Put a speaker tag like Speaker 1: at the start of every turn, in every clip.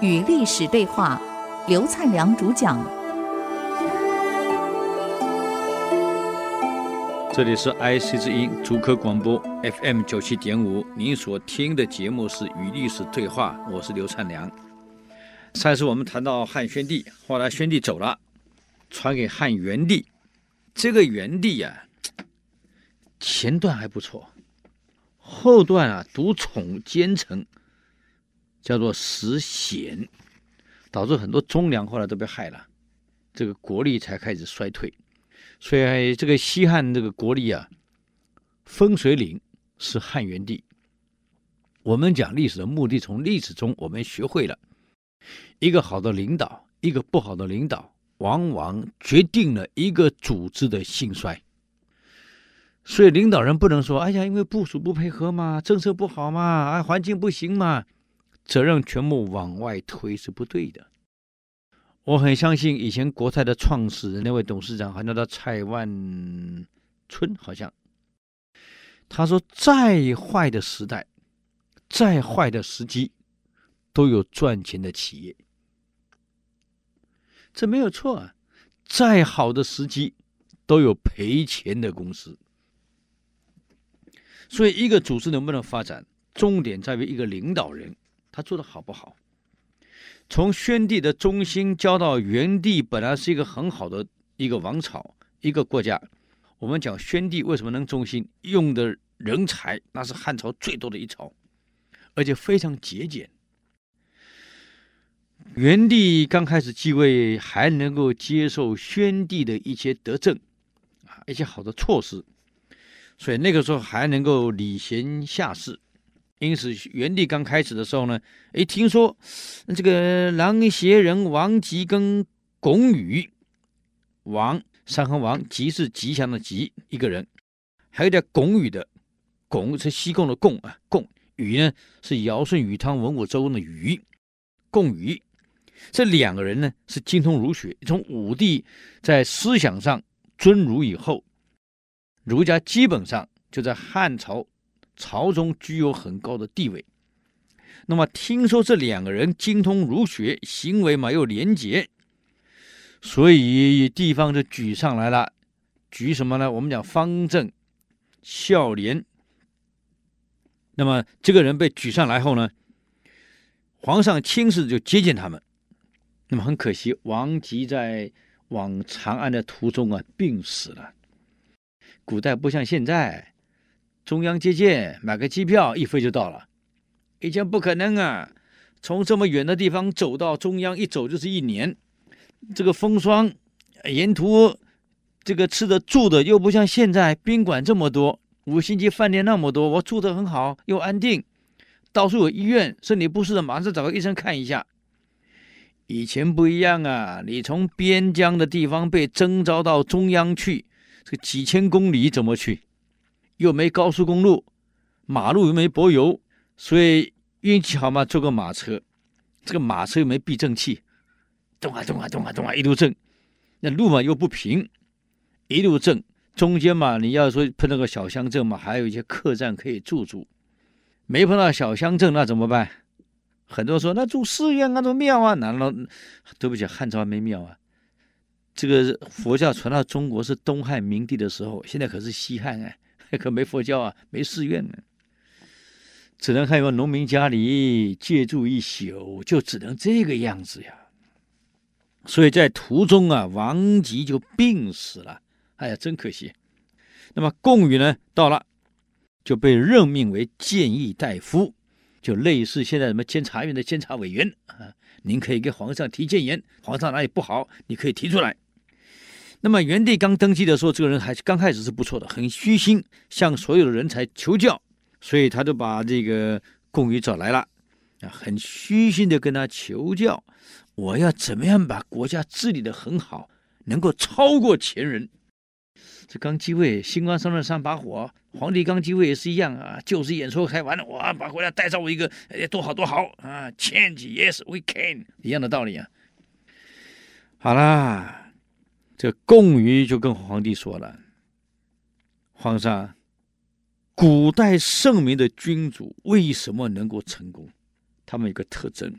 Speaker 1: 与历史对话，刘灿良主讲。
Speaker 2: 这里是 IC 之音主科广播 FM 九七点五，您所听的节目是《与历史对话》，我是刘灿良。上次我们谈到汉宣帝，后来宣帝走了，传给汉元帝。这个元帝呀、前段还不错，后段啊独宠奸臣，叫做石显，导致很多忠良后来都被害了，这个国力才开始衰退。所以这个西汉这个国力啊，分水岭是汉元帝。我们讲历史的目的，从历史中我们学会了。一个好的领导，一个不好的领导，往往决定了一个组织的兴衰。所以领导人不能说：“哎呀，因为部署不配合嘛，政策不好嘛，啊，环境不行嘛，责任全部往外推是不对的。”我很相信以前国泰的创始人那位董事长，好像叫蔡万春，好像他说：“再坏的时代，再坏的时机。”都有赚钱的企业，这没有错啊。再好的时机，都有赔钱的公司。所以，一个组织能不能发展，重点在于一个领导人他做的好不好。从宣帝的中心交到元帝，本来是一个很好的一个王朝，一个国家。我们讲宣帝为什么能中心，用的人才那是汉朝最多的一朝，而且非常节俭。元帝刚开始继位，还能够接受宣帝的一些德政，啊，一些好的措施，所以那个时候还能够礼贤下士。因此，元帝刚开始的时候呢，哎，听说这个琅邪人王吉跟龚宇，王三横王吉是吉祥的吉一个人，还有叫龚宇的，龚是西贡的贡啊，贡羽呢是尧舜禹汤文武周公的禹，贡禹。这两个人呢是精通儒学，从武帝在思想上尊儒以后，儒家基本上就在汉朝朝中具有很高的地位。那么听说这两个人精通儒学，行为嘛又廉洁，所以地方就举上来了，举什么呢？我们讲方正、孝廉。那么这个人被举上来后呢，皇上亲自就接见他们。那么很可惜，王吉在往长安的途中啊病死了。古代不像现在，中央接见，买个机票一飞就到了，以前不可能啊。从这么远的地方走到中央，一走就是一年。这个风霜，沿途这个吃的住的又不像现在宾馆这么多，五星级饭店那么多，我住的很好又安定，到处有医院，身体不适的马上找个医生看一下。以前不一样啊！你从边疆的地方被征召到中央去，这个几千公里怎么去？又没高速公路，马路又没柏油，所以运气好嘛，坐个马车。这个马车又没避震器，动啊动啊动啊动啊，一路震。那路嘛又不平，一路震。中间嘛，你要说碰到个小乡镇嘛，还有一些客栈可以住住。没碰到小乡镇，那怎么办？很多人说那住寺院啊，住庙啊，难道对不起，汉朝还没庙啊？这个佛教传到中国是东汉明帝的时候，现在可是西汉哎，可没佛教啊，没寺院呢，只能看一个农民家里借住一宿，就只能这个样子呀。所以在途中啊，王吉就病死了，哎呀，真可惜。那么贡羽呢，到了就被任命为谏议大夫。就类似现在什么监察院的监察委员啊，您可以给皇上提谏言，皇上哪里不好，你可以提出来。那么元帝刚登基的时候，这个人还是刚开始是不错的，很虚心向所有的人才求教，所以他就把这个贡羽找来了啊，很虚心的跟他求教，我要怎么样把国家治理的很好，能够超过前人。这刚继位，新官上任三把火。皇帝刚继位也是一样啊，就是演说开完了，哇，把国家带上我一个，哎，多好多好啊，change yes we can，一样的道理啊。好啦，这贡羽就跟皇帝说了，皇上，古代圣明的君主为什么能够成功？他们有个特征：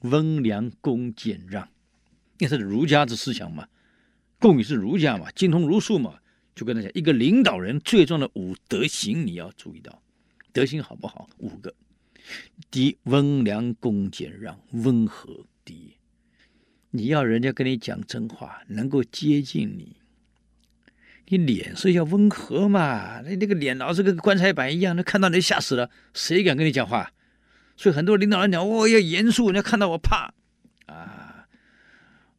Speaker 2: 温良恭俭让，那是儒家之思想嘛。贡禹是儒家嘛，精通儒术嘛，就跟他讲，一个领导人最重要的五德行，你要注意到，德行好不好？五个：第一，温良恭俭让，温和第一。你要人家跟你讲真话，能够接近你。你脸色要温和嘛？那那个脸老是跟棺材板一样，那看到你吓死了，谁敢跟你讲话？所以很多领导人讲，我、哦、要严肃，人家看到我怕啊。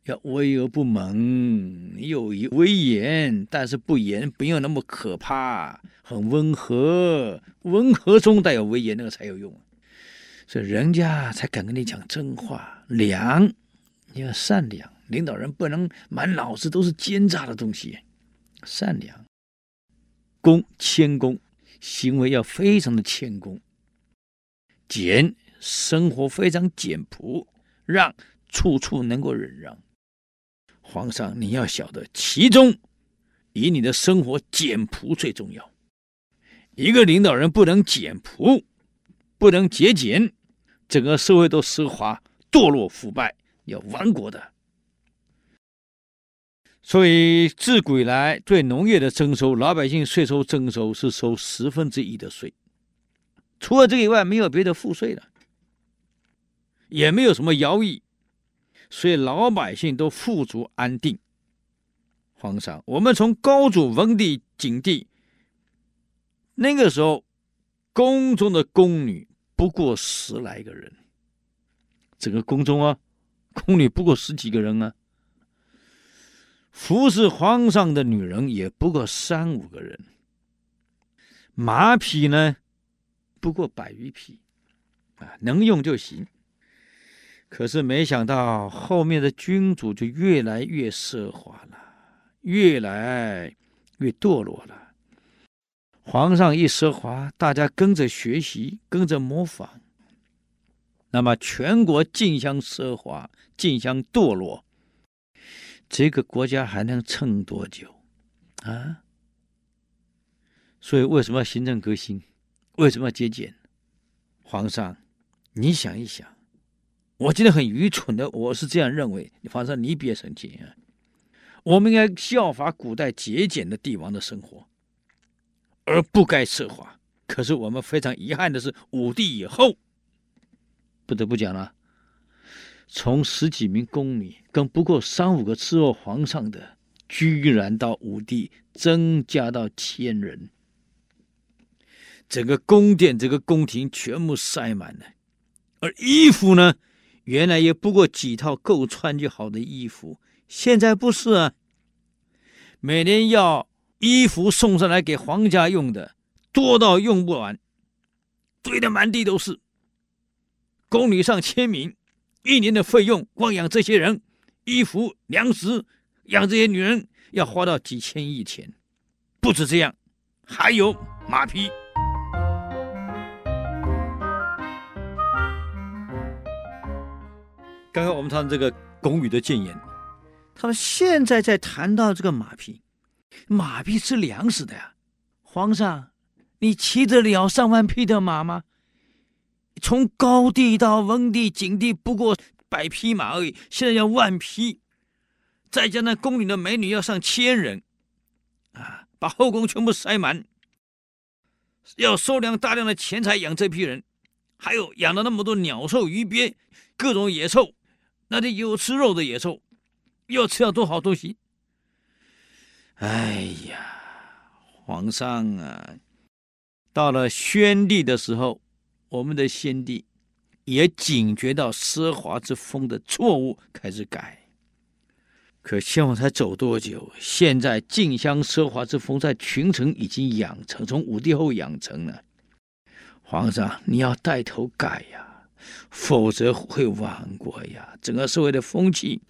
Speaker 2: 要威而不猛，有威严，但是不严，不要那么可怕，很温和，温和中带有威严，那个才有用。所以人家才敢跟你讲真话。良，你要善良，领导人不能满脑子都是奸诈的东西。善良，恭谦恭，行为要非常的谦恭。俭，生活非常简朴。让，处处能够忍让。皇上，你要晓得，其中以你的生活简朴最重要。一个领导人不能简朴，不能节俭，整个社会都奢华、堕落、腐败，要亡国的。所以自古以来，对农业的征收，老百姓税收征收是收十分之一的税，除了这以外，没有别的赋税了，也没有什么徭役，所以老百姓都富足安定。皇上，我们从高祖、文帝、景帝那个时候，宫中的宫女不过十来个人，整个宫中啊，宫女不过十几个人啊。服侍皇上的女人也不过三五个人，马匹呢，不过百余匹，啊，能用就行。可是没想到后面的君主就越来越奢华了，越来越堕落了。皇上一奢华，大家跟着学习，跟着模仿，那么全国竞相奢华，竞相堕落。这个国家还能撑多久啊？所以为什么要行政革新？为什么要节俭？皇上，你想一想，我今天很愚蠢的，我是这样认为。皇上，你别生气啊！我们应该效法古代节俭的帝王的生活，而不该奢华。可是我们非常遗憾的是，武帝以后，不得不讲了。从十几名宫女跟不过三五个伺候皇上的，居然到武帝增加到千人，整个宫殿、这个宫廷全部塞满了。而衣服呢，原来也不过几套够穿就好的衣服，现在不是啊，每年要衣服送上来给皇家用的，多到用不完，堆得满地都是。宫女上千名。一年的费用，光养这些人，衣服、粮食，养这些女人，要花到几千亿钱。不止这样，还有马匹。刚刚我们谈这个宫女的谏言，他说现在在谈到这个马匹，马匹吃粮食的呀。皇上，你骑得了上万匹的马吗？从高帝到文帝、景帝，不过百匹马而已，现在要万匹，再加上宫里的美女要上千人，啊，把后宫全部塞满，要收量大量的钱财养这批人，还有养了那么多鸟兽鱼鳖，各种野兽，那得有吃肉的野兽，要吃要多好东西。哎呀，皇上啊，到了宣帝的时候。我们的先帝也警觉到奢华之风的错误，开始改。可现在才走多久？现在竞相奢华之风在群臣已经养成，从武帝后养成了。皇上，你要带头改呀，否则会亡国呀！整个社会的风气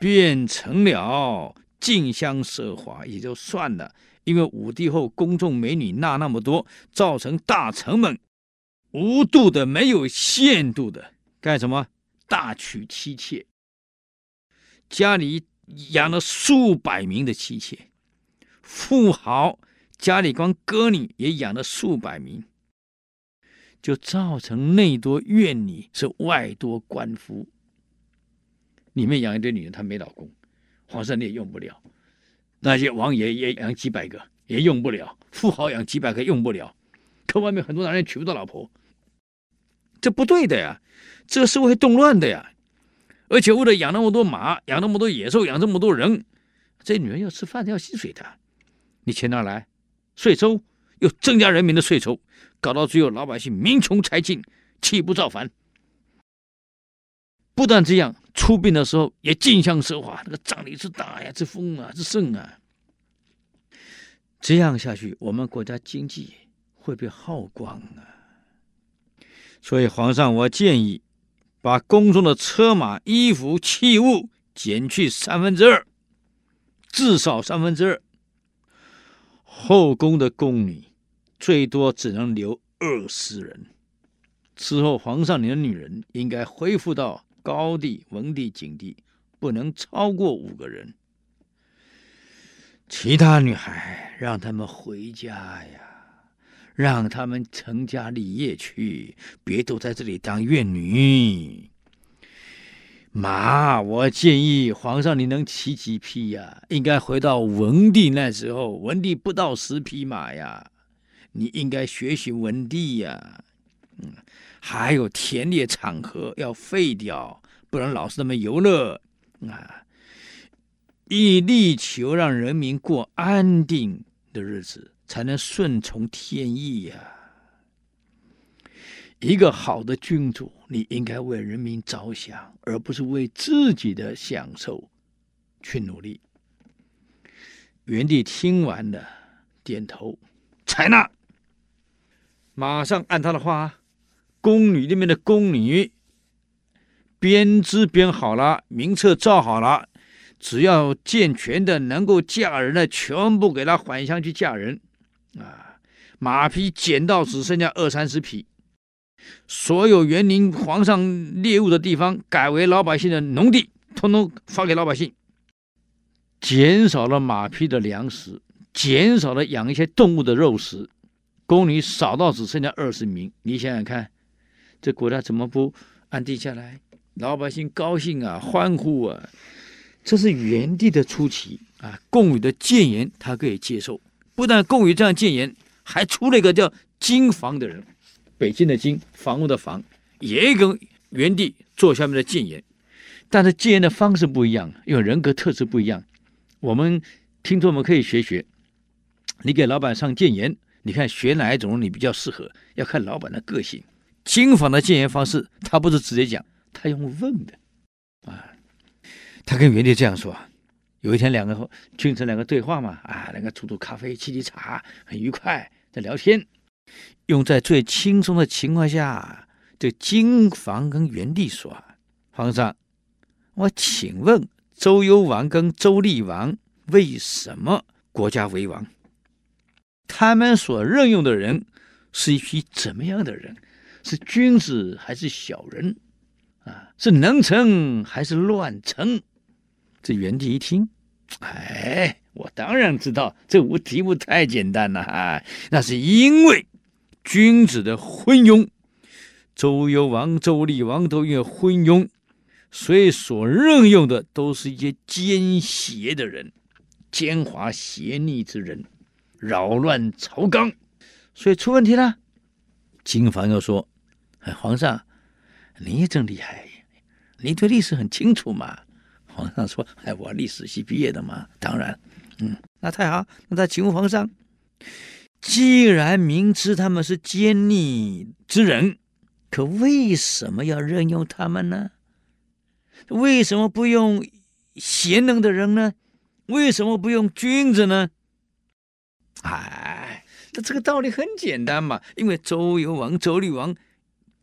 Speaker 2: 变成了竞相奢华也就算了，因为武帝后宫中美女纳那么多，造成大臣们。无度的、没有限度的干什么？大娶妻妾，家里养了数百名的妻妾，富豪家里光歌女也养了数百名，就造成内多怨女是外多官夫。里面养一堆女人，她没老公，皇上你也用不了；那些王爷也养几百个，也用不了；富豪养几百个用不了。可外面很多男人娶不到老婆，这不对的呀！这个社会动乱的呀！而且为了养那么多马，养那么多野兽，养这么多人，这女人要吃饭要薪水的，你钱哪来？税收又增加人民的税收，搞到最后老百姓民穷财尽，岂不造反。不但这样，出殡的时候也尽享奢华，那个葬礼之大呀，之丰啊，之盛啊。这样下去，我们国家经济会被耗光啊。所以皇上，我建议把宫中的车马、衣服、器物减去三分之二，至少三分之二。后宫的宫女最多只能留二十人。之后，皇上你的女人应该恢复到。高帝、文帝、景帝不能超过五个人，其他女孩让他们回家呀，让他们成家立业去，别都在这里当怨女。妈，我建议皇上你能骑几匹呀？应该回到文帝那时候，文帝不到十匹马呀，你应该学习文帝呀。嗯。还有田猎场合要废掉，不能老是那么游乐啊！以力求让人民过安定的日子，才能顺从天意呀、一个好的君主，你应该为人民着想，而不是为自己的享受去努力。元帝听完了，点头采纳，马上按他的话。宫女里面的宫女，编织编好了，名册造好了，只要健全的能够嫁人的，全部给她还乡去嫁人。啊，马匹减到只剩下二三十匹，所有园林皇上猎物的地方改为老百姓的农地，通通发给老百姓。减少了马匹的粮食，减少了养一些动物的肉食，宫女少到只剩下二十名，你想想看。这国家怎么不安定下来？老百姓高兴啊，欢呼啊！这是元帝的初期啊，宫羽的谏言他可以接受。不但宫羽这样谏言，还出了一个叫京房的人，北京的京，房屋的房，也跟元帝做下面的谏言。但是谏言的方式不一样，因为人格特质不一样。我们听众们可以学学。你给老板上谏言，你看学哪一种你比较适合？要看老板的个性。京房的谏言方式，他不是直接讲，他用问的，啊，他跟元帝这样说啊：有一天，两个君臣两个对话嘛，啊，两个煮煮咖啡，沏沏茶，很愉快，在聊天。用在最轻松的情况下，这金房跟元帝说：“皇上，我请问周幽王跟周厉王为什么国家为王？他们所任用的人是一批怎么样的人？”是君子还是小人？啊，是能臣还是乱臣？这元帝一听，哎，我当然知道，这无题目太简单了啊！那是因为君子的昏庸，周幽王、周厉王都因为昏庸，所以所任用的都是一些奸邪的人，奸猾邪逆之人，扰乱朝纲，所以出问题了。金房又说。哎，皇上，你真厉害，你对历史很清楚嘛？皇上说：“哎，我历史系毕业的嘛，当然，嗯，那太好。那他请问皇上，既然明知他们是奸逆之人，可为什么要任用他们呢？为什么不用贤能的人呢？为什么不用君子呢？哎，那这个道理很简单嘛，因为周幽王、周厉王。”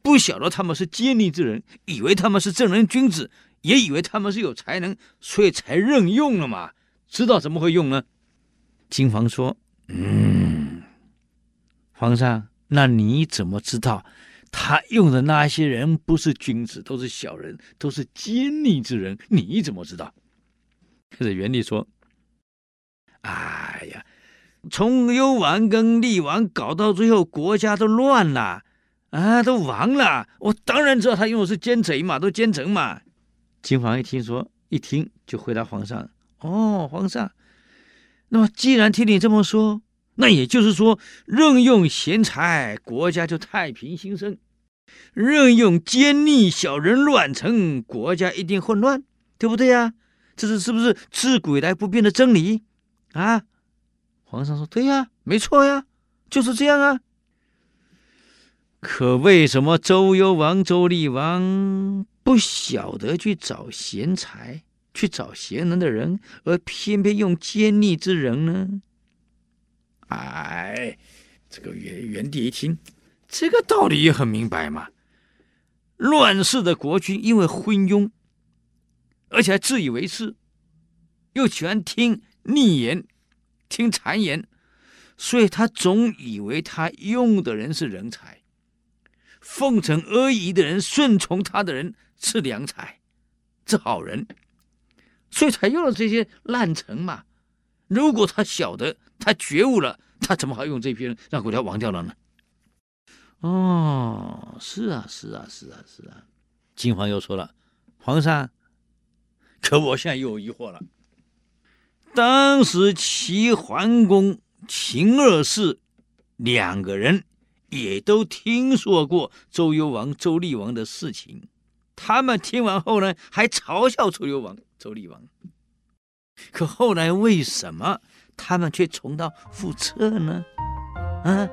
Speaker 2: 不晓得他们是奸佞之人，以为他们是正人君子，也以为他们是有才能，所以才任用了嘛。知道怎么会用呢？金房说：“嗯，皇上，那你怎么知道他用的那些人不是君子，都是小人，都是奸佞之人？你怎么知道？”可是元帝说：“哎呀，从幽王跟厉王搞到最后，国家都乱了，啊，都亡了。我当然知道他用的是奸贼嘛，都奸臣嘛。金皇一听说，一听就回答皇上：“哦，皇上，那么既然听你这么说，那也就是说，任用贤才，国家就太平兴盛；任用奸佞小人乱臣，国家一定混乱，对不对呀？这是是不是自古以来不变的真理啊？”皇上说：“对呀，没错呀，就是这样啊。可为什么周幽王、周厉王不晓得去找贤才、去找贤能的人，而偏偏用奸佞之人呢？”哎，这个元元帝一听，这个道理也很明白嘛。乱世的国君因为昏庸，而且还自以为是，又喜欢听逆言。听谗言，所以他总以为他用的人是人才，奉承阿谀的人、顺从他的人是良才，是好人，所以才用了这些烂臣嘛。如果他晓得，他觉悟了，他怎么还用这批人让国家亡掉了呢？哦，是啊，是啊，是啊，是啊。金皇又说了：“皇上，可我现在又有疑惑了。”当时齐桓公、秦二世两个人也都听说过周幽王、周厉王的事情，他们听完后呢，还嘲笑周幽王、周厉王。可后来为什么他们却重蹈覆辙呢？啊？